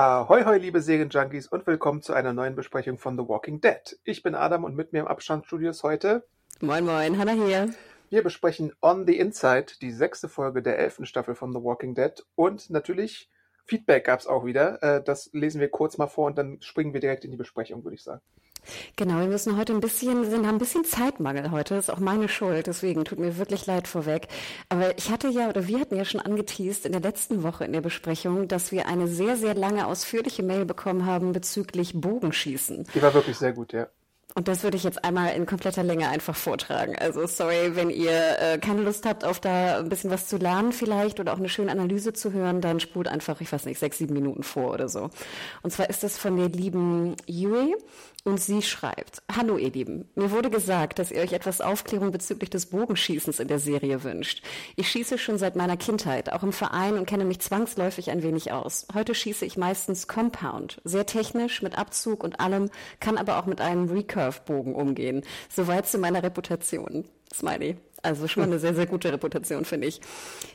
Ahoi, hoi, liebe Serienjunkies und willkommen zu einer neuen Besprechung von The Walking Dead. Ich bin Adam und mit mir im Abstandsstudio ist heute Moin, moin, Hanna hier. Wir besprechen On the Inside, die sechste Folge der elften Staffel von The Walking Dead und natürlich Feedback gab es auch wieder. Äh, Das lesen wir kurz mal vor und dann springen wir direkt in die Besprechung, würde ich sagen. Genau, wir müssen heute ein bisschen, wir sind, haben ein bisschen Zeitmangel heute. Das ist auch meine Schuld, deswegen tut mir wirklich leid vorweg. Aber ich hatte ja, oder wir hatten ja schon angeteased in der letzten Woche in der Besprechung, dass wir eine sehr, sehr lange ausführliche Mail bekommen haben bezüglich Bogenschießen. Die war wirklich sehr gut, ja. Und das würde ich jetzt einmal in kompletter Länge einfach vortragen. Also sorry, wenn ihr äh, keine Lust habt, auf da ein bisschen was zu lernen vielleicht oder auch eine schöne Analyse zu hören, dann spult einfach, ich weiß nicht, sechs, sieben Minuten vor oder so. Und zwar ist das von der lieben Yui und sie schreibt, Hallo ihr Lieben, mir wurde gesagt, dass ihr euch etwas Aufklärung bezüglich des Bogenschießens in der Serie wünscht. Ich schieße schon seit meiner Kindheit, auch im Verein und kenne mich zwangsläufig ein wenig aus. Heute schieße ich meistens Compound, sehr technisch, mit Abzug und allem, kann aber auch mit einem Recurve-Bogen umgehen. Soweit zu meiner Reputation. Smiley. Also schon mal eine sehr, sehr gute Reputation, finde ich.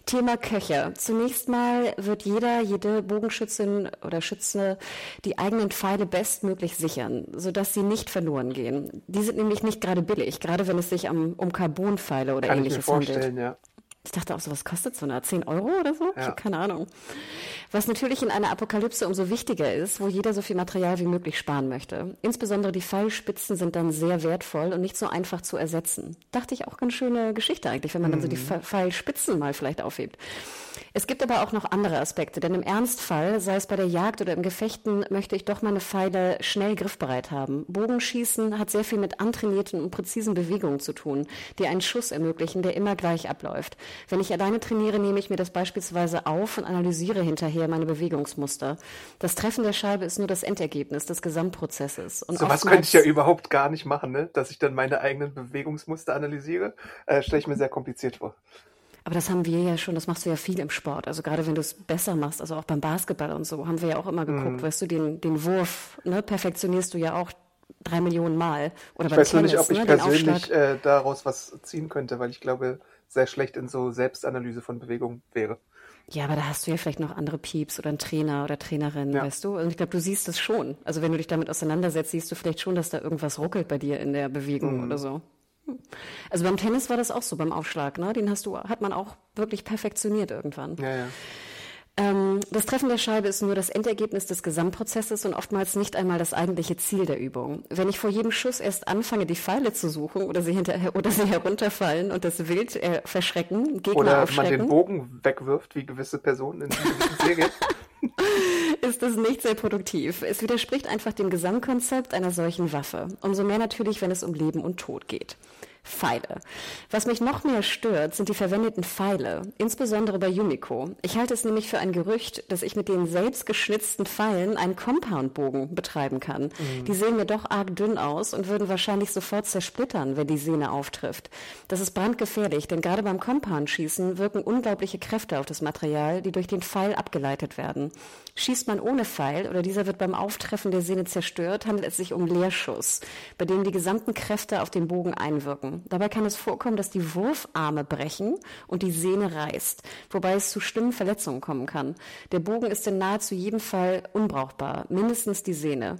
Thema Köcher. Zunächst mal wird jeder, jede Bogenschützin oder Schütze die eigenen Pfeile bestmöglich sichern, sodass sie nicht verloren gehen. Die sind nämlich nicht gerade billig, gerade wenn es sich um, um Carbonpfeile oder Kann ich mir ähnliches handelt. vorstellen, ja. Ich dachte auch so, was kostet so eine? 10 Euro oder so? Ja. keine Ahnung. Was natürlich in einer Apokalypse umso wichtiger ist, wo jeder so viel Material wie möglich sparen möchte. Insbesondere die Pfeilspitzen sind dann sehr wertvoll und nicht so einfach zu ersetzen. Dachte ich auch ganz schöne Geschichte eigentlich, wenn man dann so die Pfe- Pfeilspitzen mal vielleicht aufhebt. Es gibt aber auch noch andere Aspekte, denn im Ernstfall, sei es bei der Jagd oder im Gefechten, möchte ich doch meine Pfeile schnell griffbereit haben. Bogenschießen hat sehr viel mit antrainierten und präzisen Bewegungen zu tun, die einen Schuss ermöglichen, der immer gleich abläuft. Wenn ich alleine trainiere, nehme ich mir das beispielsweise auf und analysiere hinterher meine Bewegungsmuster. Das Treffen der Scheibe ist nur das Endergebnis des Gesamtprozesses. Und Sowas könnte ich ja überhaupt gar nicht machen, ne? dass ich dann meine eigenen Bewegungsmuster analysiere. Äh, Stelle ich mir sehr kompliziert vor. Aber das haben wir ja schon, das machst du ja viel im Sport. Also gerade wenn du es besser machst, also auch beim Basketball und so, haben wir ja auch immer geguckt, Mhm. weißt du, den, den Wurf, ne, perfektionierst du ja auch drei Millionen Mal. Oder Ich weiß nur Tennis, nicht, ob ich ne, persönlich äh, daraus was ziehen könnte, weil ich glaube, sehr schlecht in so Selbstanalyse von Bewegung wäre. Ja, aber da hast du ja vielleicht noch andere Pieps oder einen Trainer oder Trainerin, Ja. weißt du? Und ich glaube, du siehst es schon. Also wenn du dich damit auseinandersetzt, siehst du vielleicht schon, dass da irgendwas ruckelt bei dir in der Bewegung Mhm. oder so. Hm. Also beim Tennis war das auch so, beim Aufschlag, ne? Den hast du, hat man auch wirklich perfektioniert irgendwann. Ja, ja. Ähm, das Treffen der Scheibe ist nur das Endergebnis des Gesamtprozesses und oftmals nicht einmal das eigentliche Ziel der Übung. Wenn ich vor jedem Schuss erst anfange, die Pfeile zu suchen oder sie hinterher oder sie herunterfallen und das Wild äh, verschrecken, Gegner Oder man aufschrecken, den Bogen wegwirft, wie gewisse Personen in gewissen Serien. ist das nicht sehr produktiv. Es widerspricht einfach dem Gesamtkonzept einer solchen Waffe. Umso mehr natürlich, wenn es um Leben und Tod geht. Pfeile. Was mich noch mehr stört, sind die verwendeten Pfeile, insbesondere bei Yumiko. Ich halte es nämlich für ein Gerücht, dass ich mit den selbst geschnitzten Pfeilen einen Compoundbogen betreiben kann. Die sehen mir doch arg dünn aus und würden wahrscheinlich sofort zersplittern, wenn die Sehne auftrifft. Das ist brandgefährlich, denn gerade beim Compound-Schießen wirken unglaubliche Kräfte auf das Material, die durch den Pfeil abgeleitet werden. Schießt man ohne Pfeil oder dieser wird beim Auftreffen der Sehne zerstört, handelt es sich um Leerschuss, bei dem die gesamten Kräfte auf den Bogen einwirken. Dabei kann es vorkommen, dass die Wurfarme brechen und die Sehne reißt, wobei es zu schlimmen Verletzungen kommen kann. Der Bogen ist in nahezu jedem Fall unbrauchbar, mindestens die Sehne.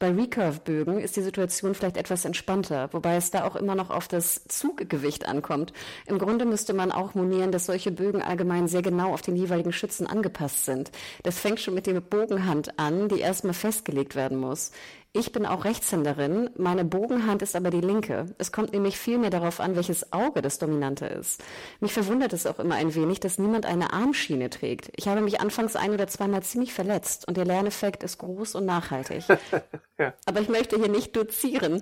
Bei Recurve-Bögen ist die Situation vielleicht etwas entspannter, wobei es da auch immer noch auf das Zuggewicht ankommt. Im Grunde müsste man auch monieren, dass solche Bögen allgemein sehr genau auf den jeweiligen Schützen angepasst sind. Das fängt schon mit der Bogenhand an, die erstmal festgelegt werden muss. Ich bin auch Rechtshänderin, meine Bogenhand ist aber die linke. Es kommt nämlich viel mehr darauf an, welches Auge das Dominante ist. Mich verwundert es auch immer ein wenig, dass niemand eine Armschiene trägt. Ich habe mich anfangs ein oder zweimal ziemlich verletzt und der Lerneffekt ist groß und nachhaltig. ja. Aber ich möchte hier nicht dozieren.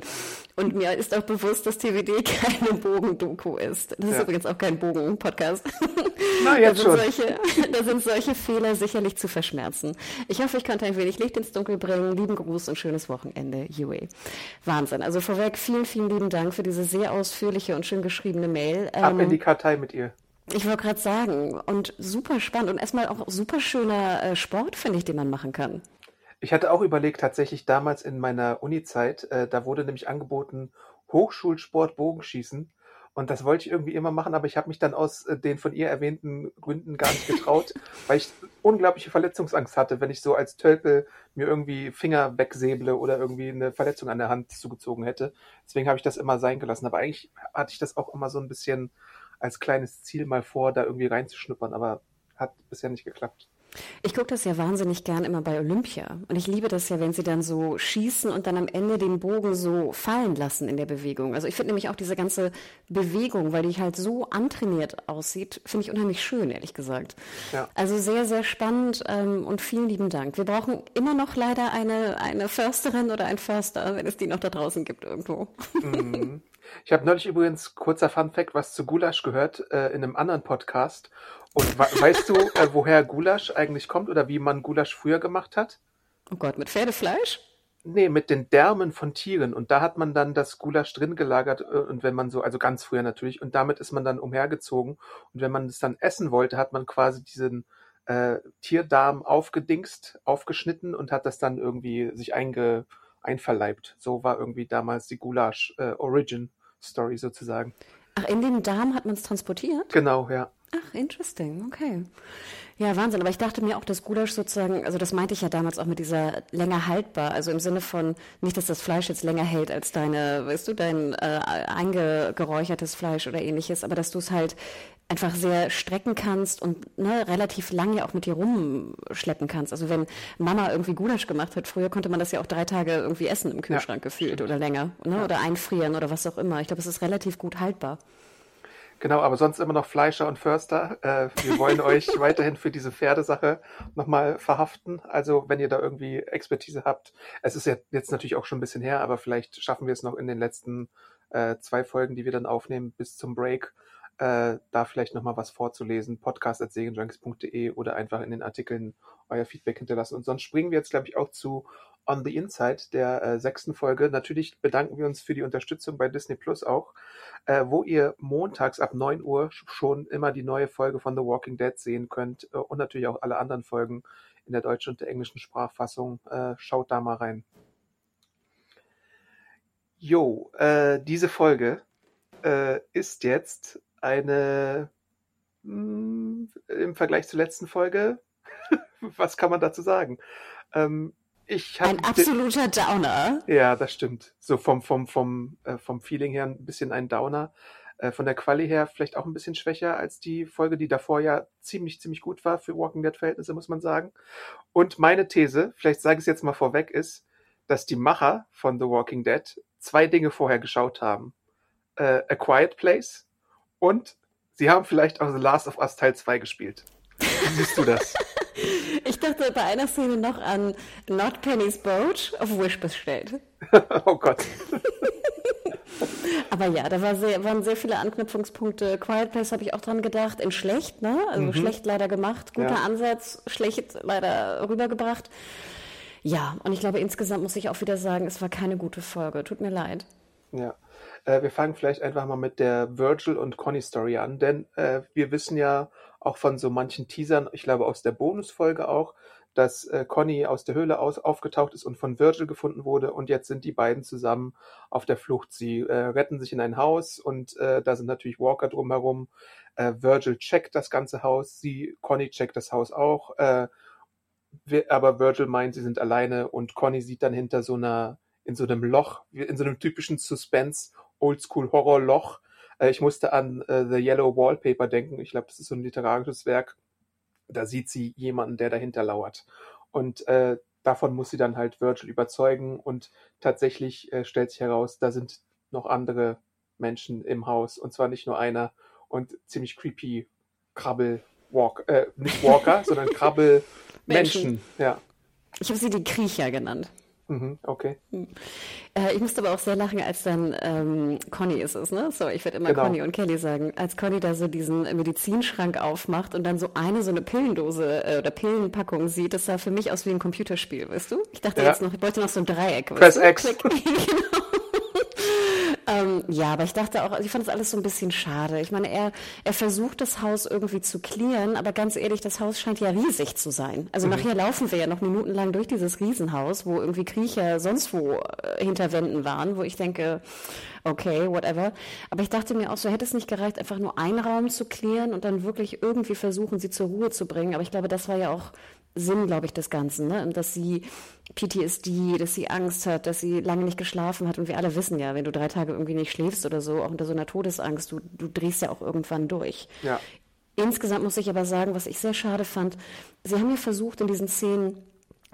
Und mir ist auch bewusst, dass TWD keine Bogendoku ist. Das ist ja. übrigens auch kein Bogen-Podcast. Na, jetzt da schon. Solche, da sind solche Fehler sicherlich zu verschmerzen. Ich hoffe, ich konnte ein wenig Licht ins Dunkel bringen. Lieben Gruß und schönes Wochenende, Yue. Wahnsinn. Also vorweg vielen, vielen lieben Dank für diese sehr ausführliche und schön geschriebene Mail. Ab in ähm, die Kartei mit ihr. Ich wollte gerade sagen, und super spannend und erstmal auch super schöner äh, Sport, finde ich, den man machen kann. Ich hatte auch überlegt, tatsächlich damals in meiner Uni-Zeit, äh, da wurde nämlich angeboten Hochschulsport Bogenschießen. Und das wollte ich irgendwie immer machen, aber ich habe mich dann aus äh, den von ihr erwähnten Gründen gar nicht getraut, weil ich unglaubliche Verletzungsangst hatte, wenn ich so als Tölpel mir irgendwie Finger wegsäble oder irgendwie eine Verletzung an der Hand zugezogen hätte. Deswegen habe ich das immer sein gelassen. Aber eigentlich hatte ich das auch immer so ein bisschen als kleines Ziel mal vor, da irgendwie reinzuschnuppern, aber hat bisher nicht geklappt. Ich gucke das ja wahnsinnig gern immer bei Olympia. Und ich liebe das ja, wenn sie dann so schießen und dann am Ende den Bogen so fallen lassen in der Bewegung. Also ich finde nämlich auch diese ganze Bewegung, weil die halt so antrainiert aussieht, finde ich unheimlich schön, ehrlich gesagt. Ja. Also sehr, sehr spannend ähm, und vielen lieben Dank. Wir brauchen immer noch leider eine, eine Försterin oder ein Förster, wenn es die noch da draußen gibt irgendwo. Mhm. Ich habe neulich übrigens, kurzer Fun-Fact, was zu Gulasch gehört, äh, in einem anderen Podcast. Und weißt du, äh, woher Gulasch eigentlich kommt oder wie man Gulasch früher gemacht hat? Oh Gott, mit Pferdefleisch? Nee, mit den Därmen von Tieren. Und da hat man dann das Gulasch drin gelagert äh, und wenn man so, also ganz früher natürlich, und damit ist man dann umhergezogen. Und wenn man es dann essen wollte, hat man quasi diesen äh, Tierdarm aufgedingst, aufgeschnitten und hat das dann irgendwie sich einge, einverleibt. So war irgendwie damals die Gulasch äh, Origin Story sozusagen. Ach, in den Darm hat man es transportiert? Genau, ja. Ach, interesting, okay. Ja, Wahnsinn. Aber ich dachte mir auch, dass Gulasch sozusagen, also das meinte ich ja damals auch mit dieser länger haltbar, also im Sinne von nicht, dass das Fleisch jetzt länger hält als deine, weißt du, dein äh, eingeräuchertes Fleisch oder ähnliches, aber dass du es halt einfach sehr strecken kannst und ne, relativ lange auch mit dir rumschleppen kannst. Also wenn Mama irgendwie Gulasch gemacht hat, früher konnte man das ja auch drei Tage irgendwie essen im Kühlschrank ja, gefühlt stimmt. oder länger ne, ja. oder einfrieren oder was auch immer. Ich glaube, es ist relativ gut haltbar. Genau, aber sonst immer noch Fleischer und Förster. Äh, wir wollen euch weiterhin für diese Pferdesache nochmal verhaften. Also wenn ihr da irgendwie Expertise habt. Es ist ja jetzt natürlich auch schon ein bisschen her, aber vielleicht schaffen wir es noch in den letzten äh, zwei Folgen, die wir dann aufnehmen, bis zum Break, äh, da vielleicht nochmal was vorzulesen. Podcast.segenjunkies.de oder einfach in den Artikeln euer Feedback hinterlassen. Und sonst springen wir jetzt, glaube ich, auch zu On the Inside der äh, sechsten Folge. Natürlich bedanken wir uns für die Unterstützung bei Disney Plus auch, äh, wo ihr montags ab 9 Uhr schon immer die neue Folge von The Walking Dead sehen könnt äh, und natürlich auch alle anderen Folgen in der deutschen und der englischen Sprachfassung. Äh, schaut da mal rein. Jo, äh, diese Folge äh, ist jetzt eine mh, hm, im Vergleich zur letzten Folge, was kann man dazu sagen? Ähm, ich ein absoluter Downer. Ja, das stimmt. So vom, vom, vom, äh, vom Feeling her ein bisschen ein Downer. Äh, von der Quali her vielleicht auch ein bisschen schwächer als die Folge, die davor ja ziemlich, ziemlich gut war für Walking Dead Verhältnisse, muss man sagen. Und meine These, vielleicht sage ich es jetzt mal vorweg, ist, dass die Macher von The Walking Dead zwei Dinge vorher geschaut haben. Äh, A Quiet Place und sie haben vielleicht auch The Last of Us Teil 2 gespielt. Wie siehst du das? Ich dachte bei einer Szene noch an Not Penny's Boat auf Wish bestellt. oh Gott. Aber ja, da war sehr, waren sehr viele Anknüpfungspunkte. Quiet Place habe ich auch dran gedacht. In schlecht, ne? Also mhm. schlecht leider gemacht. Guter ja. Ansatz, schlecht leider rübergebracht. Ja, und ich glaube, insgesamt muss ich auch wieder sagen, es war keine gute Folge. Tut mir leid. Ja. Äh, wir fangen vielleicht einfach mal mit der Virgil und Conny Story an, denn äh, wir wissen ja auch von so manchen Teasern, ich glaube aus der Bonusfolge auch, dass äh, Conny aus der Höhle aus, aufgetaucht ist und von Virgil gefunden wurde und jetzt sind die beiden zusammen auf der Flucht. Sie äh, retten sich in ein Haus und äh, da sind natürlich Walker drumherum. Äh, Virgil checkt das ganze Haus, sie, Conny checkt das Haus auch, äh, aber Virgil meint, sie sind alleine und Conny sieht dann hinter so einer, in so einem Loch, in so einem typischen Suspense, Oldschool-Horror-Loch, ich musste an äh, The Yellow Wallpaper denken. Ich glaube, das ist so ein literarisches Werk. Da sieht sie jemanden, der dahinter lauert. Und äh, davon muss sie dann halt Virgil überzeugen und tatsächlich äh, stellt sich heraus, da sind noch andere Menschen im Haus und zwar nicht nur einer und ziemlich creepy Krabbel Walk, äh, nicht Walker, sondern Krabbel Menschen. Menschen. Ja. Ich habe sie die Kriecher genannt. Mhm, okay. Hm. Äh, ich musste aber auch sehr lachen, als dann ähm, Conny ist es, ne? So, ich werde immer genau. Conny und Kelly sagen. Als Conny da so diesen Medizinschrank aufmacht und dann so eine so eine Pillendose äh, oder Pillenpackung sieht, das sah für mich aus wie ein Computerspiel, weißt du? Ich dachte ja. jetzt noch, ich wollte noch so ein Dreieck. Press X. genau. Ähm, ja, aber ich dachte auch, ich fand das alles so ein bisschen schade. Ich meine, er, er versucht das Haus irgendwie zu klären, aber ganz ehrlich, das Haus scheint ja riesig zu sein. Also mhm. nachher laufen wir ja noch minutenlang durch dieses Riesenhaus, wo irgendwie Kriecher sonst wo äh, hinter Wänden waren, wo ich denke, okay, whatever. Aber ich dachte mir auch so, hätte es nicht gereicht, einfach nur einen Raum zu klären und dann wirklich irgendwie versuchen, sie zur Ruhe zu bringen. Aber ich glaube, das war ja auch Sinn, glaube ich, des Ganzen, ne? dass sie PTSD, dass sie Angst hat, dass sie lange nicht geschlafen hat. Und wir alle wissen ja, wenn du drei Tage irgendwie nicht schläfst oder so, auch unter so einer Todesangst, du, du drehst ja auch irgendwann durch. Ja. Insgesamt muss ich aber sagen, was ich sehr schade fand, sie haben ja versucht, in diesen Szenen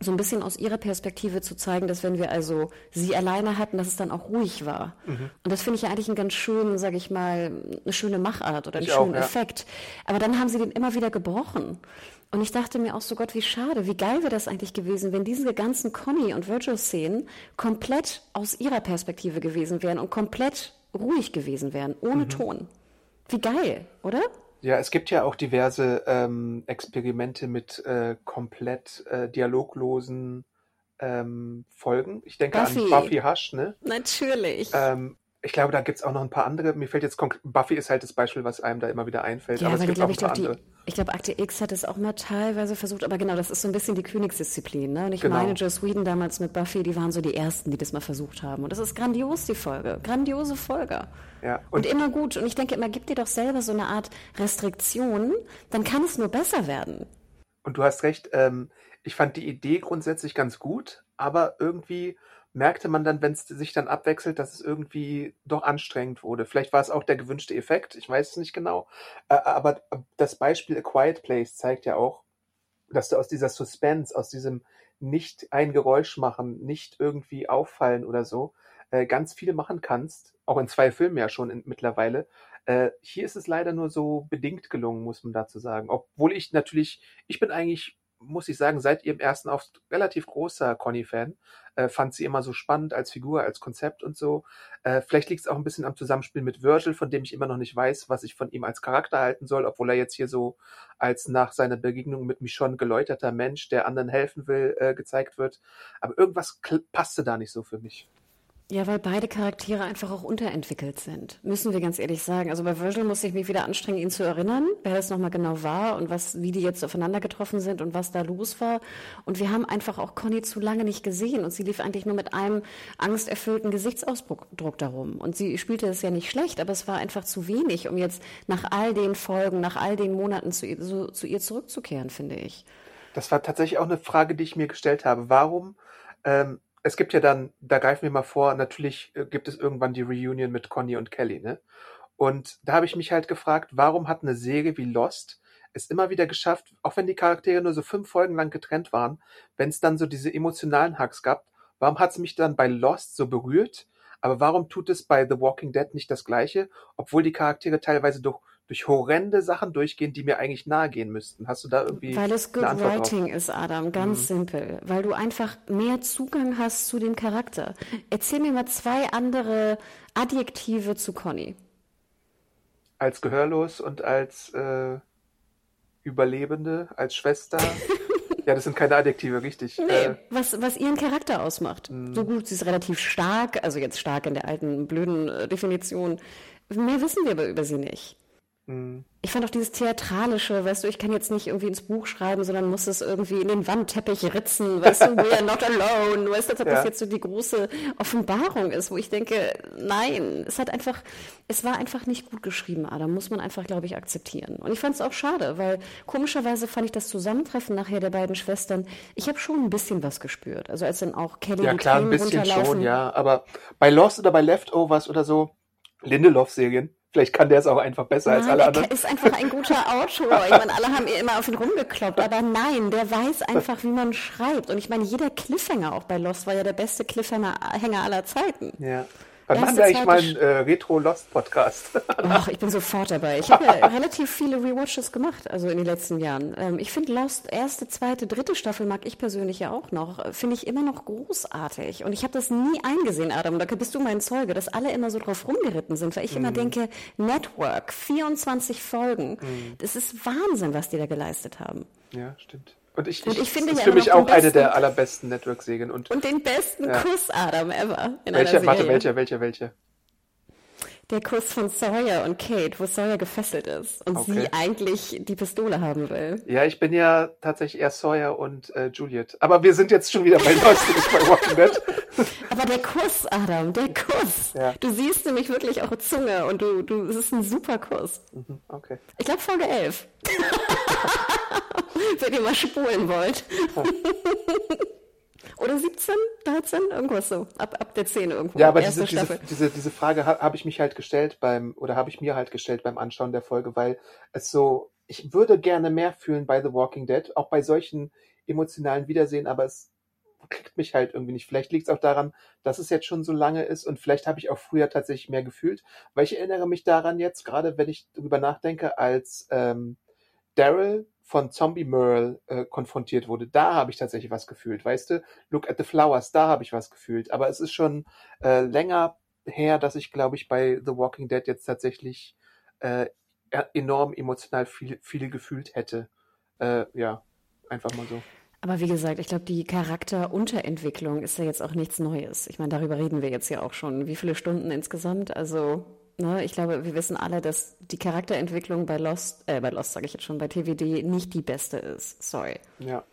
so ein bisschen aus ihrer Perspektive zu zeigen, dass wenn wir also sie alleine hatten, dass es dann auch ruhig war. Mhm. Und das finde ich ja eigentlich einen ganz schönen, sage ich mal, eine schöne Machart oder einen ich schönen auch, ja. Effekt. Aber dann haben sie den immer wieder gebrochen. Und ich dachte mir auch so, Gott, wie schade, wie geil wäre das eigentlich gewesen, wenn diese ganzen Conny- und Virgil-Szenen komplett aus ihrer Perspektive gewesen wären und komplett ruhig gewesen wären, ohne mhm. Ton. Wie geil, oder? Ja, es gibt ja auch diverse ähm, Experimente mit äh, komplett äh, dialoglosen ähm, Folgen. Ich denke Buffy. an Buffy Hush, ne? Natürlich. Ähm, ich glaube, da gibt es auch noch ein paar andere. Mir fällt jetzt Buffy ist halt das Beispiel, was einem da immer wieder einfällt. Ja, aber es gibt auch ein paar andere. Die, ich glaube, Akte X hat es auch mal teilweise versucht, aber genau, das ist so ein bisschen die Königsdisziplin. Ne? Und ich genau. meine, Joss Whedon damals mit Buffy, die waren so die Ersten, die das mal versucht haben. Und das ist grandios, die Folge. Grandiose Folge. Ja, und, und immer gut. Und ich denke immer, gib dir doch selber so eine Art Restriktion, dann kann es nur besser werden. Und du hast recht, ähm, ich fand die Idee grundsätzlich ganz gut, aber irgendwie merkte man dann, wenn es sich dann abwechselt, dass es irgendwie doch anstrengend wurde. Vielleicht war es auch der gewünschte Effekt, ich weiß es nicht genau. Aber das Beispiel A Quiet Place zeigt ja auch, dass du aus dieser Suspense, aus diesem nicht ein Geräusch machen, nicht irgendwie auffallen oder so, äh, ganz viel machen kannst. Auch in zwei Filmen ja schon in, mittlerweile. Äh, hier ist es leider nur so bedingt gelungen, muss man dazu sagen. Obwohl ich natürlich, ich bin eigentlich muss ich sagen, seit ihrem ersten Auftritt relativ großer Conny-Fan. Äh, fand sie immer so spannend als Figur, als Konzept und so. Äh, vielleicht liegt es auch ein bisschen am Zusammenspiel mit Virgil, von dem ich immer noch nicht weiß, was ich von ihm als Charakter halten soll, obwohl er jetzt hier so als nach seiner Begegnung mit Michonne geläuterter Mensch, der anderen helfen will, äh, gezeigt wird. Aber irgendwas passte da nicht so für mich. Ja, weil beide Charaktere einfach auch unterentwickelt sind, müssen wir ganz ehrlich sagen. Also bei Virgil muss ich mich wieder anstrengen, ihn zu erinnern, wer das nochmal genau war und was, wie die jetzt aufeinander getroffen sind und was da los war. Und wir haben einfach auch Conny zu lange nicht gesehen und sie lief eigentlich nur mit einem angsterfüllten Gesichtsausdruck darum. Und sie spielte es ja nicht schlecht, aber es war einfach zu wenig, um jetzt nach all den Folgen, nach all den Monaten zu ihr, so, zu ihr zurückzukehren, finde ich. Das war tatsächlich auch eine Frage, die ich mir gestellt habe. Warum ähm, es gibt ja dann, da greifen wir mal vor, natürlich äh, gibt es irgendwann die Reunion mit Conny und Kelly, ne? Und da habe ich mich halt gefragt, warum hat eine Serie wie Lost es immer wieder geschafft, auch wenn die Charaktere nur so fünf Folgen lang getrennt waren, wenn es dann so diese emotionalen Hacks gab, warum hat es mich dann bei Lost so berührt? Aber warum tut es bei The Walking Dead nicht das Gleiche, obwohl die Charaktere teilweise durch durch horrende Sachen durchgehen, die mir eigentlich nahe gehen müssten. Hast du da irgendwie. Weil es Good Writing drauf? ist, Adam, ganz mhm. simpel. Weil du einfach mehr Zugang hast zu dem Charakter. Erzähl mir mal zwei andere Adjektive zu Conny. Als gehörlos und als äh, Überlebende, als Schwester. ja, das sind keine Adjektive, richtig. Nee, äh, was, was ihren Charakter ausmacht. Mhm. So gut, sie ist relativ stark, also jetzt stark in der alten blöden äh, Definition. Mehr wissen wir aber über sie nicht. Mhm. Ich fand auch dieses Theatralische, weißt du, ich kann jetzt nicht irgendwie ins Buch schreiben, sondern muss es irgendwie in den Wandteppich ritzen, weißt du, we are not alone, weißt du, als ob ja. das jetzt so die große Offenbarung ist, wo ich denke, nein, es hat einfach, es war einfach nicht gut geschrieben, Adam, muss man einfach, glaube ich, akzeptieren. Und ich fand es auch schade, weil komischerweise fand ich das Zusammentreffen nachher der beiden Schwestern, ich habe schon ein bisschen was gespürt, also als dann auch Kelly ja, klar, ein bisschen schon, ja, aber bei Lost oder bei Leftovers oder so, Lindelof-Serien, Vielleicht kann der es auch einfach besser nein, als alle anderen. Er ist einfach ein guter Autor. Ich meine, alle haben immer auf ihn rumgekloppt, aber nein, der weiß einfach, wie man schreibt. Und ich meine, jeder Cliffhanger auch bei Lost war ja der beste Cliffhanger aller Zeiten. Ja. Wann machen wir eigentlich mal einen äh, Retro-Lost-Podcast? Ach, ich bin sofort dabei. Ich habe ja relativ viele Rewatches gemacht, also in den letzten Jahren. Ähm, ich finde Lost erste, zweite, dritte Staffel mag ich persönlich ja auch noch. Äh, finde ich immer noch großartig. Und ich habe das nie eingesehen, Adam. Da bist du mein Zeuge, dass alle immer so drauf rumgeritten sind. Weil ich mm. immer mhm. denke, Network, 24 Folgen. Mm. Das ist Wahnsinn, was die da geleistet haben. Ja, stimmt. Und ich, und ich finde das ist für mich auch eine der allerbesten Network-Serien. Und, und den besten ja. Kuss, Adam, ever. In welcher, warte, welcher, welcher, welcher? Der Kuss von Sawyer und Kate, wo Sawyer gefesselt ist und okay. sie eigentlich die Pistole haben will. Ja, ich bin ja tatsächlich eher Sawyer und äh, Juliet. Aber wir sind jetzt schon wieder bei Lost, nicht bei Walking Dead. Aber der Kuss, Adam, der Kuss. Ja. Du siehst nämlich wirklich auch Zunge und du, du, es ist ein super Kuss. Mhm, okay. Ich glaube Folge 11. Wenn ihr mal spulen wollt. Oder 17, 13, irgendwas so. Ab, ab der 10 irgendwo. Ja, aber diese, diese, diese, diese, Frage habe hab ich mich halt gestellt beim, oder habe ich mir halt gestellt beim Anschauen der Folge, weil es so, ich würde gerne mehr fühlen bei The Walking Dead, auch bei solchen emotionalen Wiedersehen, aber es kriegt mich halt irgendwie nicht. Vielleicht liegt es auch daran, dass es jetzt schon so lange ist und vielleicht habe ich auch früher tatsächlich mehr gefühlt, weil ich erinnere mich daran jetzt, gerade wenn ich darüber nachdenke, als ähm, Daryl von Zombie Merle äh, konfrontiert wurde, da habe ich tatsächlich was gefühlt, weißt du? Look at the Flowers, da habe ich was gefühlt. Aber es ist schon äh, länger her, dass ich, glaube ich, bei The Walking Dead jetzt tatsächlich äh, e-, enorm emotional viel, viel gefühlt hätte. Äh, ja, einfach mal so. Aber wie gesagt, ich glaube, die Charakterunterentwicklung ist ja jetzt auch nichts Neues. Ich meine, darüber reden wir jetzt ja auch schon. Wie viele Stunden insgesamt? Also Ne, ich glaube, wir wissen alle, dass die Charakterentwicklung bei Lost, äh, bei Lost sage ich jetzt schon, bei TVD nicht die beste ist. Sorry. Ja.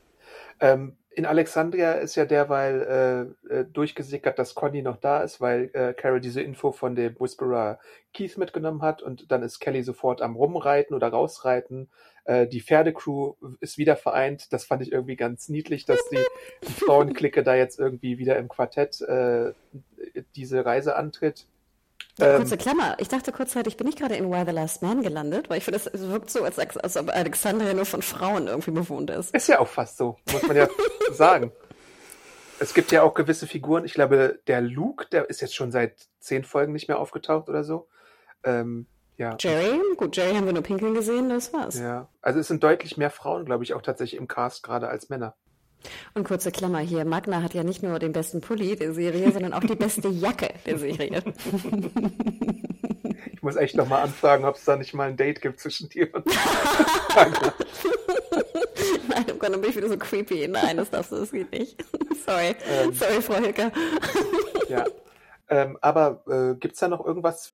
Ähm, in Alexandria ist ja derweil äh, äh, durchgesickert, dass Conny noch da ist, weil äh, Carol diese Info von dem Whisperer Keith mitgenommen hat und dann ist Kelly sofort am Rumreiten oder rausreiten. Äh, die Pferdecrew ist wieder vereint. Das fand ich irgendwie ganz niedlich, dass die, die Frauenklicke da jetzt irgendwie wieder im Quartett äh, diese Reise antritt. Ja, kurze ähm, Klammer. Ich dachte kurzzeitig, bin ich gerade in Why the Last Man gelandet, weil ich finde, es wirkt so, als, als ob Alexandria nur von Frauen irgendwie bewohnt ist. Ist ja auch fast so, muss man ja sagen. Es gibt ja auch gewisse Figuren. Ich glaube, der Luke, der ist jetzt schon seit zehn Folgen nicht mehr aufgetaucht oder so. Ähm, ja. Jerry, gut, Jerry haben wir nur pinkeln gesehen, das war's. Ja, also es sind deutlich mehr Frauen, glaube ich, auch tatsächlich im Cast gerade als Männer. Und kurze Klammer hier, Magna hat ja nicht nur den besten Pulli der Serie, sondern auch die beste Jacke der Serie. Ich muss echt nochmal anfragen, ob es da nicht mal ein Date gibt zwischen dir und Magna. Nein, oh Gott, dann bin ich wieder so creepy. Nein, das darfst du, das geht nicht. Sorry. Ähm, Sorry, Frau Hilker. ja. Ähm, aber äh, gibt es da noch irgendwas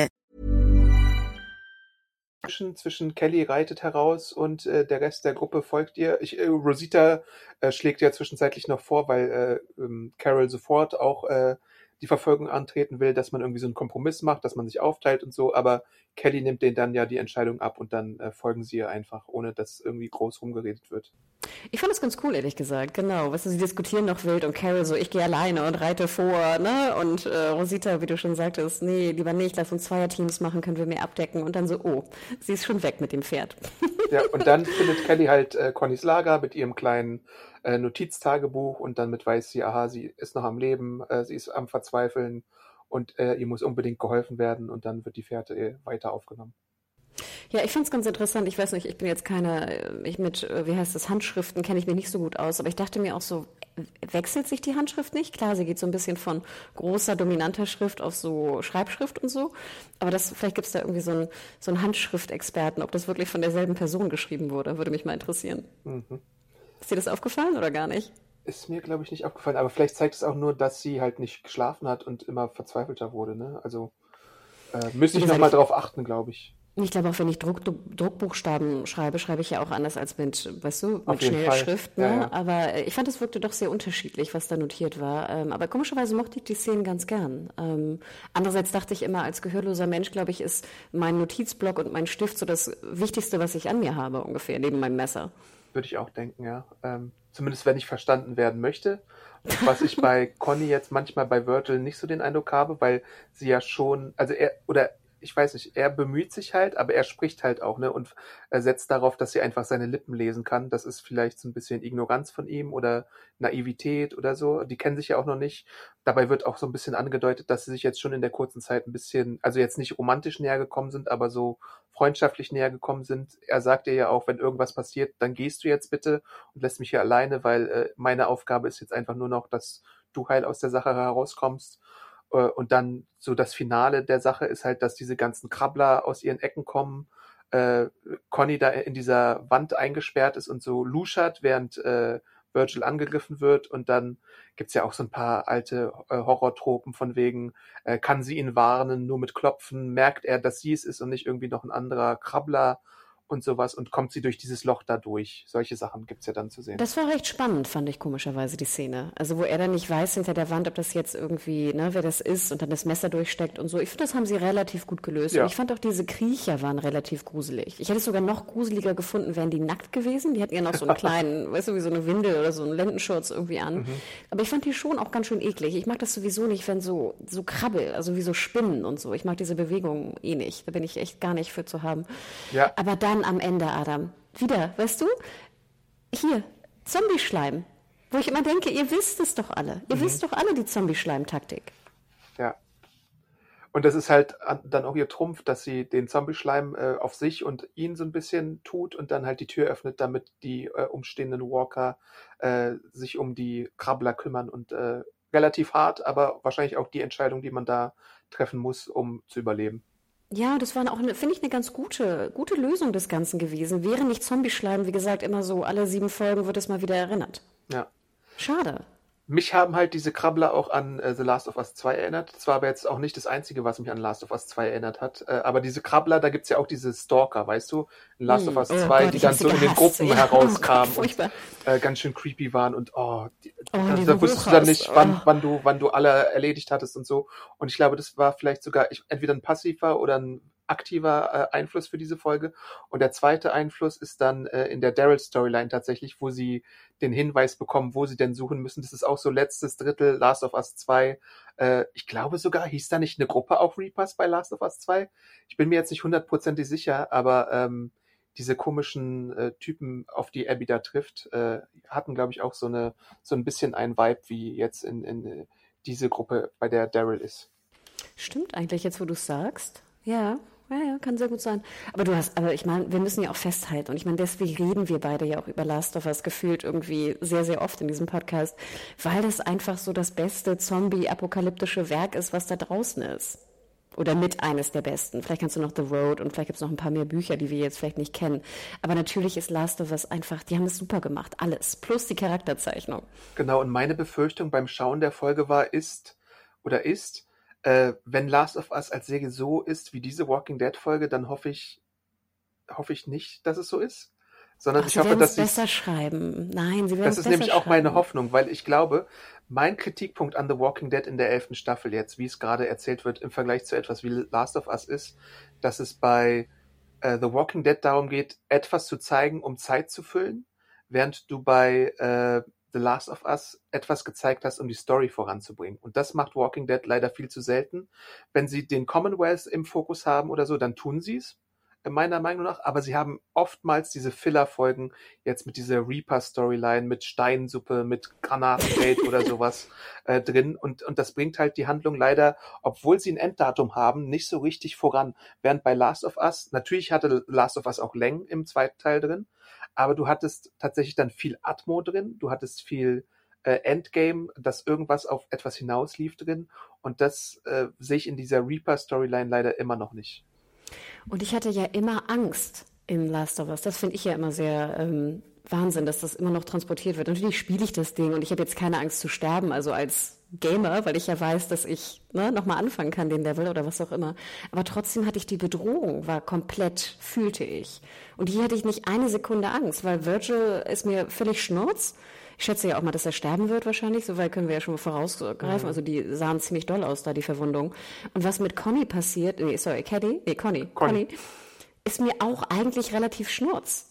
Zwischen, zwischen Kelly reitet heraus und äh, der Rest der Gruppe folgt ihr. Ich, äh, Rosita äh, schlägt ja zwischenzeitlich noch vor, weil äh, ähm, Carol sofort auch äh, die Verfolgung antreten will, dass man irgendwie so einen Kompromiss macht, dass man sich aufteilt und so, aber Kelly nimmt denen dann ja die Entscheidung ab und dann äh, folgen sie ihr einfach, ohne dass irgendwie groß rumgeredet wird. Ich fand das ganz cool, ehrlich gesagt, genau. Weißt du, sie diskutieren noch wild und Carol so, ich gehe alleine und reite vor, ne? Und äh, Rosita, wie du schon sagtest, nee, lieber nicht, lass uns Zweierteams machen, können wir mehr abdecken. Und dann so, oh, sie ist schon weg mit dem Pferd. Ja, und dann findet Kelly halt äh, Connys Lager mit ihrem kleinen äh, Notiztagebuch und dann mit weiß sie, aha, sie ist noch am Leben, äh, sie ist am Verzweifeln und äh, ihr muss unbedingt geholfen werden und dann wird die Fährte äh, weiter aufgenommen. Ja, ich fand es ganz interessant. Ich weiß nicht, ich bin jetzt keine, ich mit, äh, wie heißt das, Handschriften kenne ich mich nicht so gut aus, aber ich dachte mir auch so, wechselt sich die Handschrift nicht? Klar, sie geht so ein bisschen von großer, dominanter Schrift auf so Schreibschrift und so, aber das, vielleicht gibt es da irgendwie so einen, so einen Handschriftexperten, ob das wirklich von derselben Person geschrieben wurde, würde mich mal interessieren. Mhm. Ist dir das aufgefallen oder gar nicht? Ist mir, glaube ich, nicht aufgefallen, aber vielleicht zeigt es auch nur, dass sie halt nicht geschlafen hat und immer verzweifelter wurde, ne? Also Äh, müsste ich nochmal drauf achten, glaube ich. Ich glaube auch, wenn ich Druck, Druckbuchstaben schreibe, schreibe ich ja auch anders als mit, weißt du, mit schneller Schrift. Ne? Ja, ja. Aber äh, ich fand, es wirkte doch sehr unterschiedlich, was da notiert war. Ähm, aber komischerweise mochte ich die Szenen ganz gern. Ähm, andererseits dachte ich immer, als gehörloser Mensch, glaube ich, ist mein Notizblock und mein Stift so das Wichtigste, was ich an mir habe, ungefähr, neben meinem Messer. Würde ich auch denken, ja. Ähm, zumindest wenn ich verstanden werden möchte. Was ich bei Conny jetzt manchmal bei Virgil nicht so den Eindruck habe, weil sie ja schon, also er, oder ich weiß nicht, er bemüht sich halt, aber er spricht halt auch, ne, und er setzt darauf, dass sie einfach seine Lippen lesen kann. Das ist vielleicht so ein bisschen Ignoranz von ihm oder Naivität oder so. Die kennen sich ja auch noch nicht. Dabei wird auch so ein bisschen angedeutet, dass sie sich jetzt schon in der kurzen Zeit ein bisschen, also jetzt nicht romantisch näher gekommen sind, aber so freundschaftlich näher gekommen sind. Er sagt ihr ja auch, wenn irgendwas passiert, dann gehst du jetzt bitte und lässt mich hier alleine, weil äh, meine Aufgabe ist jetzt einfach nur noch, dass du heil aus der Sache herauskommst. Äh, und dann so das Finale der Sache ist halt, dass diese ganzen Krabbler aus ihren Ecken kommen, äh, Conny da in dieser Wand eingesperrt ist und so luschert, während äh, Virgil angegriffen wird. Und dann gibt's ja auch so ein paar alte äh, Horrortropen von wegen, äh, kann sie ihn warnen, nur mit Klopfen, merkt er, dass sie es ist und nicht irgendwie noch ein anderer Krabbler und sowas und kommt sie durch dieses Loch da durch. Solche Sachen gibt es ja dann zu sehen. Das war recht spannend, fand ich komischerweise die Szene. Also wo er dann nicht weiß hinter der Wand, ob das jetzt irgendwie, ne, wer das ist und dann das Messer durchsteckt und so. Ich finde, das haben sie relativ gut gelöst. Ja. Und ich fand auch diese Kriecher waren relativ gruselig. Ich hätte es sogar noch gruseliger gefunden, wären die nackt gewesen. Die hatten ja noch so einen kleinen, weißt du, wie so eine Windel oder so einen Lendenschurz irgendwie an. Mhm. Aber ich fand die schon auch ganz schön eklig. Ich mag das sowieso nicht, wenn so, so Krabbel, also wie so Spinnen und so. Ich mag diese Bewegung eh nicht. Da bin ich echt gar nicht für zu haben. Ja. Aber dann am Ende, Adam. Wieder, weißt du? Hier, Zombie-Schleim. Wo ich immer denke, ihr wisst es doch alle. Ihr mhm. wisst doch alle die Zombie-Schleim-Taktik. Ja. Und das ist halt dann auch ihr Trumpf, dass sie den Zombie-Schleim äh, auf sich und ihn so ein bisschen tut und dann halt die Tür öffnet, damit die äh, umstehenden Walker äh, sich um die Krabbler kümmern und äh, relativ hart, aber wahrscheinlich auch die Entscheidung, die man da treffen muss, um zu überleben. Ja, das war auch, finde ich, eine ganz gute, gute Lösung des Ganzen gewesen. Wäre nicht Zombie-Schleim, wie gesagt, immer so, alle sieben Folgen wird es mal wieder erinnert. Ja. Schade. Mich haben halt diese Krabbler auch an äh, The Last of Us 2 erinnert. Das war aber jetzt auch nicht das Einzige, was mich an Last of Us 2 erinnert hat. Äh, aber diese Krabbler, da gibt's ja auch diese Stalker, weißt du? In Last hm. of Us 2, oh Gott, die dann so gehasst. in den Gruppen ja, herauskamen oh und äh, ganz schön creepy waren und oh, die, oh also, da wusstest du dann nicht, wann, oh. wann, du, wann du alle erledigt hattest und so. Und ich glaube, das war vielleicht sogar ich, entweder ein passiver oder ein aktiver äh, Einfluss für diese Folge. Und der zweite Einfluss ist dann äh, in der Daryl-Storyline tatsächlich, wo sie den Hinweis bekommen, wo sie denn suchen müssen. Das ist auch so letztes Drittel Last of Us 2. Äh, ich glaube sogar, hieß da nicht eine Gruppe auch Reapers bei Last of Us 2? Ich bin mir jetzt nicht hundertprozentig sicher, aber ähm, diese komischen äh, Typen, auf die Abby da trifft, äh, hatten, glaube ich, auch so eine so ein bisschen ein Vibe wie jetzt in, in äh, diese Gruppe, bei der Daryl ist. Stimmt eigentlich jetzt, wo du sagst. Ja, ja, ja, kann sehr gut sein. Aber du hast, aber ich meine, wir müssen ja auch festhalten. Und ich meine, deswegen reden wir beide ja auch über Last of Us gefühlt irgendwie sehr, sehr oft in diesem Podcast, weil das einfach so das beste Zombie-apokalyptische Werk ist, was da draußen ist. Oder mit eines der besten. Vielleicht kannst du noch The Road und vielleicht gibt es noch ein paar mehr Bücher, die wir jetzt vielleicht nicht kennen. Aber natürlich ist Last of Us einfach, die haben es super gemacht. Alles. Plus die Charakterzeichnung. Genau. Und meine Befürchtung beim Schauen der Folge war, ist, oder ist, äh, wenn Last of Us als Serie so ist wie diese Walking Dead Folge, dann hoffe ich, hoffe ich nicht, dass es so ist. Sondern Ach, ich hoffe, dass sie besser schreiben. Nein, sie werden Das ist nämlich auch meine Hoffnung, weil ich glaube, mein Kritikpunkt an The Walking Dead in der elften Staffel jetzt, wie es gerade erzählt wird, im Vergleich zu etwas wie Last of Us ist, dass es bei äh, The Walking Dead darum geht, etwas zu zeigen, um Zeit zu füllen, während du bei äh, The Last of Us etwas gezeigt hast, um die Story voranzubringen. Und das macht Walking Dead leider viel zu selten. Wenn sie den Commonwealth im Fokus haben oder so, dann tun sie es, meiner Meinung nach. Aber sie haben oftmals diese Filler-Folgen jetzt mit dieser Reaper-Storyline, mit Steinsuppe, mit Granatengate oder sowas äh, drin. Und, und das bringt halt die Handlung leider, obwohl sie ein Enddatum haben, nicht so richtig voran. Während bei Last of Us, natürlich hatte Last of Us auch Längen im zweiten Teil drin, aber du hattest tatsächlich dann viel Atmo drin, du hattest viel äh, Endgame, dass irgendwas auf etwas hinauslief drin und das äh, sehe ich in dieser Reaper-Storyline leider immer noch nicht. Und ich hatte ja immer Angst in Last of Us. Das finde ich ja immer sehr ähm, Wahnsinn, dass das immer noch transportiert wird. Natürlich spiele ich das Ding und ich habe jetzt keine Angst zu sterben. Also als Gamer, weil ich ja weiß, dass ich ne, nochmal anfangen kann, den Level oder was auch immer. Aber trotzdem hatte ich die Bedrohung, war komplett, fühlte ich. Und hier hatte ich nicht eine Sekunde Angst, weil Virgil ist mir völlig schnurz. Ich schätze ja auch mal, dass er sterben wird wahrscheinlich, soweit können wir ja schon vorausgreifen. Mhm. Also die sahen ziemlich doll aus, da die Verwundung. Und was mit Conny passiert, nee, sorry, Caddy, nee, Conny, Conny, Conny ist mir auch eigentlich relativ schnurz.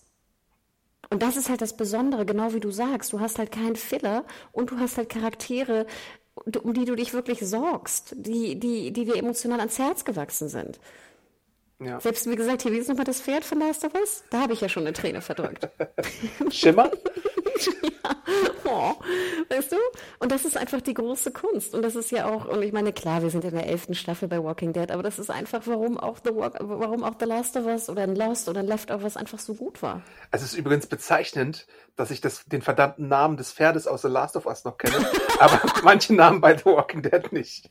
Und das ist halt das Besondere, genau wie du sagst. Du hast halt keinen Filler und du hast halt Charaktere, um die du dich wirklich sorgst, die, die, die dir emotional ans Herz gewachsen sind. Ja. Selbst wie gesagt, hier, wie ist nochmal das Pferd von Last of Us? Da habe ich ja schon eine Träne verdrückt. Schimmer? ja. Oh, weißt du? Und das ist einfach die große Kunst. Und das ist ja auch, und ich meine, klar, wir sind in der elften Staffel bei Walking Dead, aber das ist einfach, warum auch The, Walk, warum auch The Last of Us oder ein Lost oder ein Leftovers einfach so gut war. Es ist übrigens bezeichnend, dass ich das, den verdammten Namen des Pferdes aus The Last of Us noch kenne, aber manche Namen bei The Walking Dead nicht.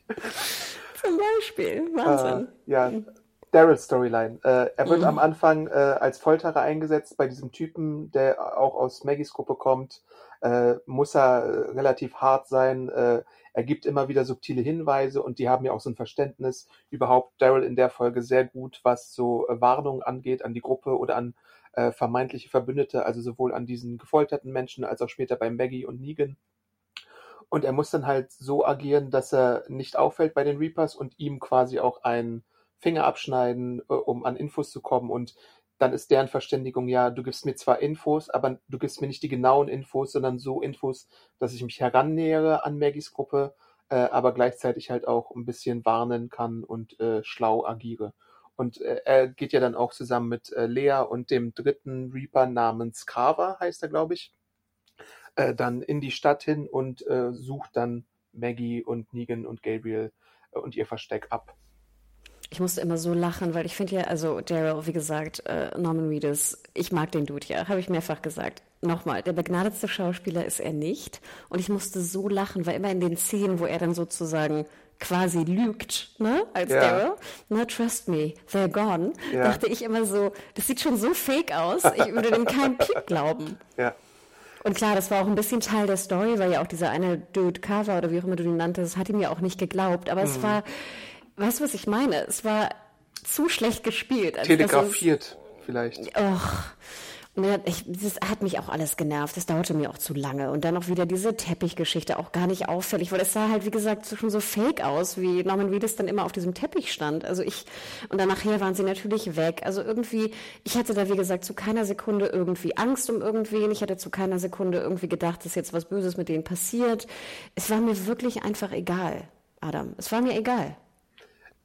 Zum Beispiel. Wahnsinn. Uh, ja, Daryl Storyline. Äh, er wird mhm. am Anfang äh, als Folterer eingesetzt bei diesem Typen, der auch aus Maggies Gruppe kommt. Äh, muss er äh, relativ hart sein. Äh, er gibt immer wieder subtile Hinweise und die haben ja auch so ein Verständnis überhaupt Daryl in der Folge sehr gut, was so äh, Warnungen angeht an die Gruppe oder an vermeintliche Verbündete, also sowohl an diesen gefolterten Menschen als auch später bei Maggie und Negan. Und er muss dann halt so agieren, dass er nicht auffällt bei den Reapers und ihm quasi auch ein Finger abschneiden, äh, um an Infos zu kommen. Und dann ist deren Verständigung, ja, du gibst mir zwar Infos, aber du gibst mir nicht die genauen Infos, sondern so Infos, dass ich mich herannähere an Maggies Gruppe, äh, aber gleichzeitig halt auch ein bisschen warnen kann und äh, schlau agiere. Und äh, er geht ja dann auch zusammen mit äh, Lea und dem dritten Reaper namens Carver, heißt er, glaube ich, äh, dann in die Stadt hin und äh, sucht dann Maggie und Negan und Gabriel äh, und ihr Versteck ab. Ich musste immer so lachen, weil ich finde ja, also Daryl, wie gesagt, äh, Norman Reedus, ich mag den Dude ja, habe ich mehrfach gesagt. Nochmal, der begnadetste Schauspieler ist er nicht. Und ich musste so lachen, weil immer in den Szenen, wo er dann sozusagen quasi lügt, ne, als ja. Daryl, ne, trust me, they're gone, ja. dachte ich immer so, das sieht schon so fake aus, ich würde dem keinen Piep glauben. Ja. Und klar, das war auch ein bisschen Teil der Story, weil ja auch dieser eine Dude Carver oder wie auch immer du ihn nanntest, hat ihm ja auch nicht geglaubt. Aber mhm. es war, Weißt du, was ich meine? Es war zu schlecht gespielt. Telegrafiert es, vielleicht. Och. Ich, das hat mich auch alles genervt. Das dauerte mir auch zu lange. Und dann auch wieder diese Teppichgeschichte, auch gar nicht auffällig, weil es sah halt, wie gesagt, schon so fake aus, wie Norman Reedus dann immer auf diesem Teppich stand. Also ich, und dann nachher waren sie natürlich weg. Also irgendwie, ich hatte da, wie gesagt, zu keiner Sekunde irgendwie Angst um irgendwen. Ich hatte zu keiner Sekunde irgendwie gedacht, dass jetzt was Böses mit denen passiert. Es war mir wirklich einfach egal, Adam. Es war mir egal.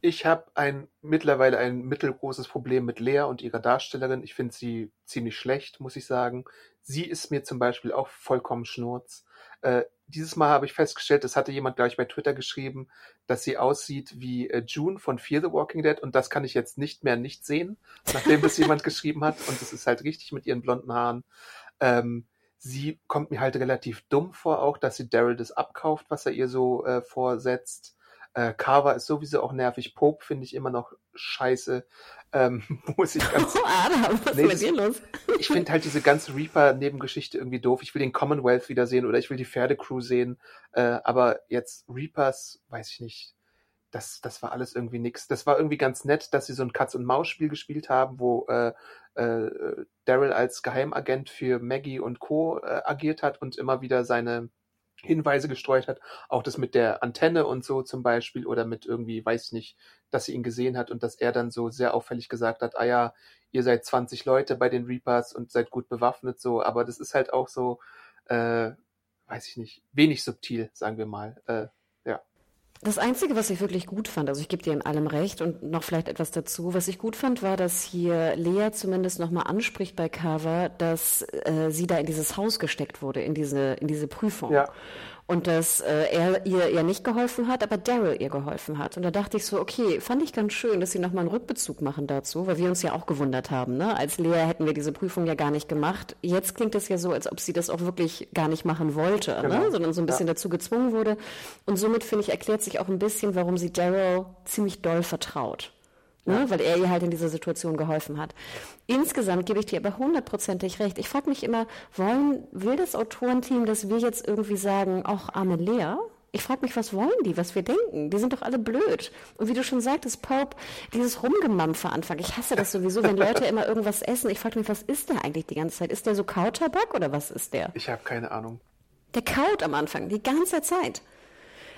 Ich habe ein mittlerweile ein mittelgroßes Problem mit Lea und ihrer Darstellerin. Ich finde sie ziemlich schlecht, muss ich sagen. Sie ist mir zum Beispiel auch vollkommen schnurz. Äh, dieses Mal habe ich festgestellt, das hatte jemand gleich bei Twitter geschrieben, dass sie aussieht wie äh, June von Fear the Walking Dead und das kann ich jetzt nicht mehr nicht sehen, nachdem das jemand geschrieben hat und es ist halt richtig mit ihren blonden Haaren. Ähm, sie kommt mir halt relativ dumm vor auch, dass sie Daryl das abkauft, was er ihr so äh, vorsetzt. Äh, Carver ist sowieso auch nervig. Pope finde ich immer noch scheiße. Ähm, muss ich ganz. Oh, Adam, was nee, ist mit dir los? ich finde halt diese ganze Reaper-Nebengeschichte irgendwie doof. Ich will den Commonwealth wiedersehen oder ich will die Pferdecrew sehen. Äh, aber jetzt Reapers, weiß ich nicht. Das, das war alles irgendwie nix. Das war irgendwie ganz nett, dass sie so ein Katz-und-Maus-Spiel gespielt haben, wo äh, äh, Daryl als Geheimagent für Maggie und Co. Äh, agiert hat und immer wieder seine Hinweise gestreut hat, auch das mit der Antenne und so zum Beispiel oder mit irgendwie, weiß nicht, dass sie ihn gesehen hat und dass er dann so sehr auffällig gesagt hat, ah ja, ihr seid 20 Leute bei den Reapers und seid gut bewaffnet so, aber das ist halt auch so, äh, weiß ich nicht, wenig subtil, sagen wir mal. Äh, das Einzige, was ich wirklich gut fand, also ich gebe dir in allem recht und noch vielleicht etwas dazu, was ich gut fand, war, dass hier Lea zumindest nochmal anspricht bei Carver, dass äh, sie da in dieses Haus gesteckt wurde, in diese, in diese Prüfung. Ja und dass äh, er ihr, ihr nicht geholfen hat, aber Daryl ihr geholfen hat. Und da dachte ich so, okay, fand ich ganz schön, dass sie nochmal einen Rückbezug machen dazu, weil wir uns ja auch gewundert haben. Ne? Als Lehrer hätten wir diese Prüfung ja gar nicht gemacht. Jetzt klingt es ja so, als ob sie das auch wirklich gar nicht machen wollte, ne? genau. ne? sondern so ein bisschen ja. dazu gezwungen wurde. Und somit, finde ich, erklärt sich auch ein bisschen, warum sie Daryl ziemlich doll vertraut ne? weil er ihr halt in dieser Situation geholfen hat. Insgesamt gebe ich dir aber hundertprozentig recht. Ich frage mich immer, wollen, will das Autorenteam, dass wir jetzt irgendwie sagen, ach, arme Lea, Ich frage mich, was wollen die, was wir denken? Die sind doch alle blöd. Und wie du schon sagtest, Pope, dieses Rumgemampfe Anfang. Ich hasse das sowieso, wenn Leute immer irgendwas essen. Ich frage mich, was ist der eigentlich die ganze Zeit? Ist der so Kautabak oder was ist der? Ich habe keine Ahnung. Der kaut am Anfang, die ganze Zeit.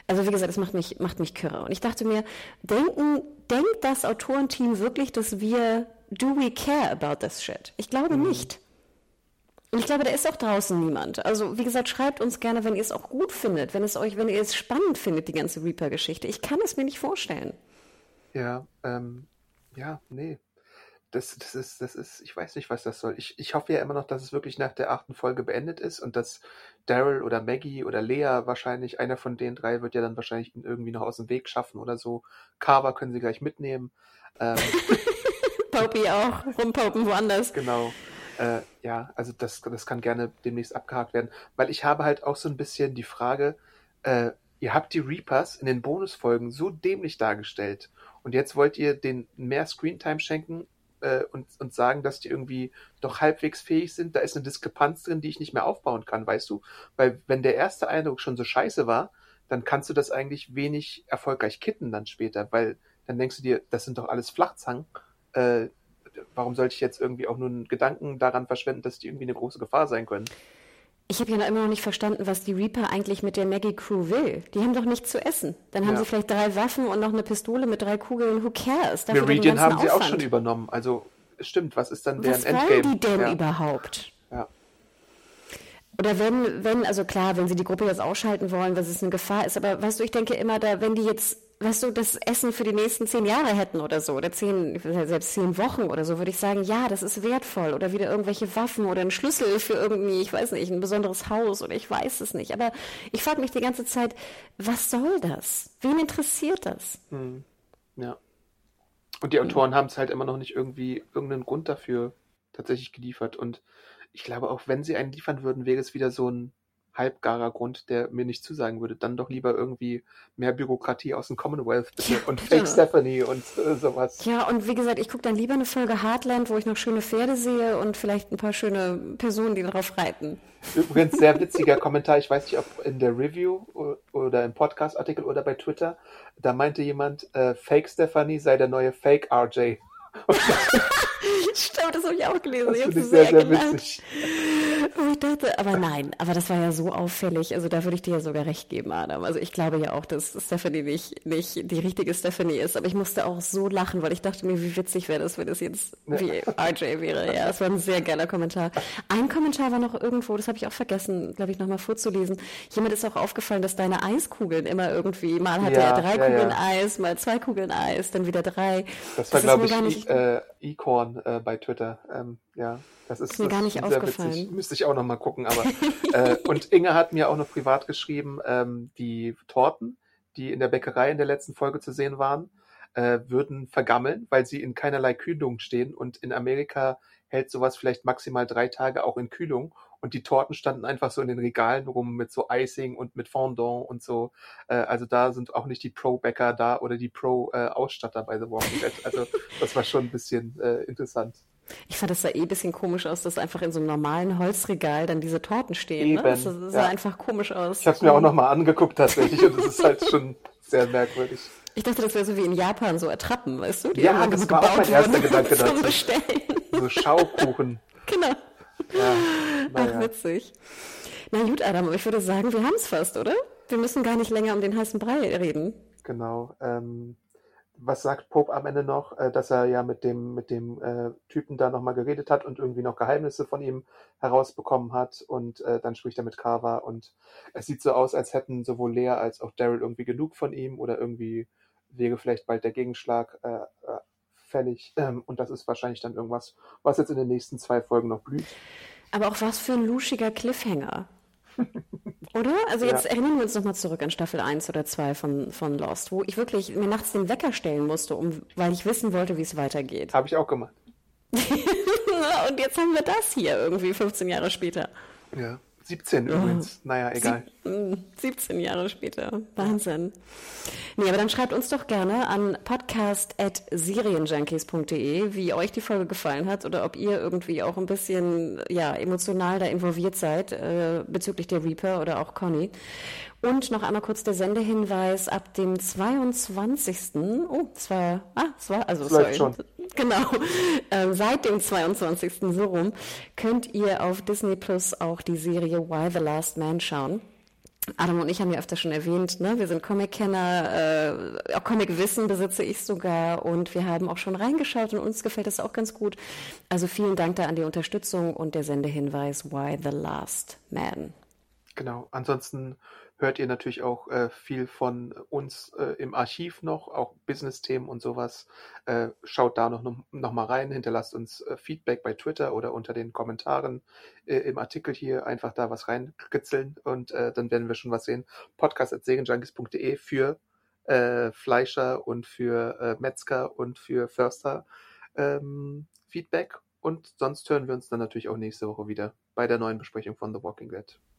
Also wie gesagt, das macht mich, macht mich kürre. Und ich dachte mir, denken, denkt das Autorenteam wirklich, dass wir, do we care about this shit? Ich glaube mhm. nicht. Und ich glaube, da ist auch draußen niemand. Also, wie gesagt, schreibt uns gerne, wenn ihr es auch gut findet, wenn es euch, wenn ihr es spannend findet, die ganze Reaper-Geschichte. Ich kann es mir nicht vorstellen. Ja, ähm, ja, nee. Das, das ist, das ist, ich weiß nicht, was das soll. Ich, ich hoffe ja immer noch, dass es wirklich nach der achten Folge beendet ist und dass Daryl oder Maggie oder Lea wahrscheinlich, einer von den drei wird ja dann wahrscheinlich irgendwie noch aus dem Weg schaffen oder so. Carver können sie gleich mitnehmen. Ähm, Poppy auch, rumpopen woanders. Genau. Äh, ja, also das, das kann gerne demnächst abgehakt werden, weil ich habe halt auch so ein bisschen die Frage, äh, ihr habt die Reapers in den Bonusfolgen so dämlich dargestellt und jetzt wollt ihr den mehr Screentime schenken äh, und, und sagen, dass die irgendwie doch halbwegs fähig sind. Da ist eine Diskrepanz drin, die ich nicht mehr aufbauen kann, weißt du? Weil wenn der erste Eindruck schon so scheiße war, dann kannst du das eigentlich wenig erfolgreich kitten dann später, weil dann denkst du dir, das sind doch alles Flachzangen. Äh, warum sollte ich jetzt irgendwie auch nur einen Gedanken daran verschwenden, dass die irgendwie eine große Gefahr sein können? Ich habe ja immer noch nicht verstanden, was die Reaper eigentlich mit der Maggie Crew will. Die haben doch nichts zu essen. Dann ja. haben sie vielleicht drei Waffen und noch eine Pistole mit drei Kugeln. Who cares? Meridian haben sie Aufwand. auch schon übernommen. Also stimmt, was ist dann deren was Endgame? Was wollen die denn ja. überhaupt? Ja. Oder wenn, wenn, also klar, wenn sie die Gruppe jetzt ausschalten wollen, dass es eine Gefahr ist, aber weißt du, ich denke immer, da, wenn die jetzt weißt du, das Essen für die nächsten zehn Jahre hätten oder so, oder zehn, selbst zehn Wochen oder so, würde ich sagen, ja, das ist wertvoll. Oder wieder irgendwelche Waffen oder ein Schlüssel für irgendwie, ich weiß nicht, ein besonderes Haus oder ich weiß es nicht. Aber ich frage mich die ganze Zeit, was soll das? Wen interessiert das? Hm. Ja. Und die Autoren haben es halt immer noch nicht irgendwie irgendeinen Grund dafür tatsächlich geliefert. Und ich glaube, auch wenn sie einen liefern würden, wäre es wieder so ein halbgarer Grund, der mir nicht zusagen würde. Dann doch lieber irgendwie mehr Bürokratie aus dem Commonwealth ja, und Fake ja. Stephanie und äh, sowas. Ja, und wie gesagt, ich gucke dann lieber eine Folge Heartland, wo ich noch schöne Pferde sehe und vielleicht ein paar schöne Personen, die darauf reiten. Übrigens sehr witziger Kommentar, ich weiß nicht, ob in der Review oder im Podcast-Artikel oder bei Twitter, da meinte jemand, äh, Fake Stephanie sei der neue Fake RJ. Stimmt, das habe ich auch gelesen. Das ich sehr, sehr, sehr witzig. Und ich dachte, aber nein, aber das war ja so auffällig. Also da würde ich dir ja sogar recht geben, Adam. Also ich glaube ja auch, dass Stephanie nicht, nicht die richtige Stephanie ist. Aber ich musste auch so lachen, weil ich dachte mir, wie witzig wäre das, wenn es jetzt wie RJ wäre. Ja, es war ein sehr geiler Kommentar. Ein Kommentar war noch irgendwo, das habe ich auch vergessen, glaube ich, nochmal vorzulesen. Jemand ist auch aufgefallen, dass deine Eiskugeln immer irgendwie, mal hatte ja, er drei ja, Kugeln ja. Eis, mal zwei Kugeln Eis, dann wieder drei. Das war, glaube ich, nicht... äh, Ecorn äh, bei Twitter. Ähm, ja. Das ist, ist mir das gar nicht aufgefallen. Witzig. Müsste ich auch noch mal gucken. Aber äh, und Inge hat mir auch noch privat geschrieben, ähm, die Torten, die in der Bäckerei in der letzten Folge zu sehen waren, äh, würden vergammeln, weil sie in keinerlei Kühlung stehen. Und in Amerika hält sowas vielleicht maximal drei Tage auch in Kühlung. Und die Torten standen einfach so in den Regalen rum mit so Icing und mit Fondant und so. Äh, also da sind auch nicht die Pro-Bäcker da oder die Pro-Ausstatter bei The Walking Dead. Also das war schon ein bisschen äh, interessant. Ich fand das sah eh ein bisschen komisch aus, dass einfach in so einem normalen Holzregal dann diese Torten stehen. Ne? Das sah ja. einfach komisch aus. Ich habe es mir auch nochmal angeguckt tatsächlich und es ist halt schon sehr merkwürdig. Ich dachte, das wäre so wie in Japan, so Attrappen, weißt du? Die ja, das war auch mein erster Gedanke dazu. So Schaukuchen. Genau. Ja, Ach, ja. witzig. Na gut, Adam, ich würde sagen, wir haben es fast, oder? Wir müssen gar nicht länger um den heißen Brei reden. Genau. Ähm, was sagt Pope am Ende noch, äh, dass er ja mit dem, mit dem äh, Typen da nochmal geredet hat und irgendwie noch Geheimnisse von ihm herausbekommen hat und äh, dann spricht er mit Carver und es sieht so aus, als hätten sowohl Lea als auch Daryl irgendwie genug von ihm oder irgendwie wäre vielleicht bald der Gegenschlag äh, äh, fällig ähm, und das ist wahrscheinlich dann irgendwas, was jetzt in den nächsten zwei Folgen noch blüht. Aber auch was für ein luschiger Cliffhanger. Oder? Also jetzt ja. erinnern wir uns nochmal zurück an Staffel 1 oder 2 von, von Lost, wo ich wirklich mir nachts den Wecker stellen musste, um, weil ich wissen wollte, wie es weitergeht. Habe ich auch gemacht. Und jetzt haben wir das hier irgendwie 15 Jahre später. Ja. 17 übrigens. Naja, egal. Sieb 17 Jahre später. Wahnsinn. Nee, aber dann schreibt uns doch gerne an podcast.serienjunkies.de, wie euch die Folge gefallen hat oder ob ihr irgendwie auch ein bisschen ja, emotional da involviert seid äh, bezüglich der Reaper oder auch Conny. Und noch einmal kurz der Sendehinweis ab dem 22. Oh, es war, ah, es war, also, sorry. Schon. Genau. Ähm, seit dem 22. so rum könnt ihr auf Disney Plus auch die Serie Why the Last Man schauen. Adam und ich haben ja öfter schon erwähnt, ne? wir sind Comic-Kenner, äh, auch Comic-Wissen besitze ich sogar und wir haben auch schon reingeschaut und uns gefällt das auch ganz gut. Also vielen Dank da an die Unterstützung und der Sendehinweis Why the Last Man. Genau, ansonsten hört ihr natürlich auch äh, viel von uns äh, im Archiv noch, auch Business-Themen und sowas. Äh, schaut da noch, noch mal rein, hinterlasst uns äh, Feedback bei Twitter oder unter den Kommentaren äh, im Artikel hier einfach da was reinkitzeln und äh, dann werden wir schon was sehen. Podcast.segenjunkies.de für Fleischer und für Metzger und für Förster ähm, Feedback. Und sonst hören wir uns dann natürlich auch nächste Woche wieder bei der neuen Besprechung von The Walking Dead.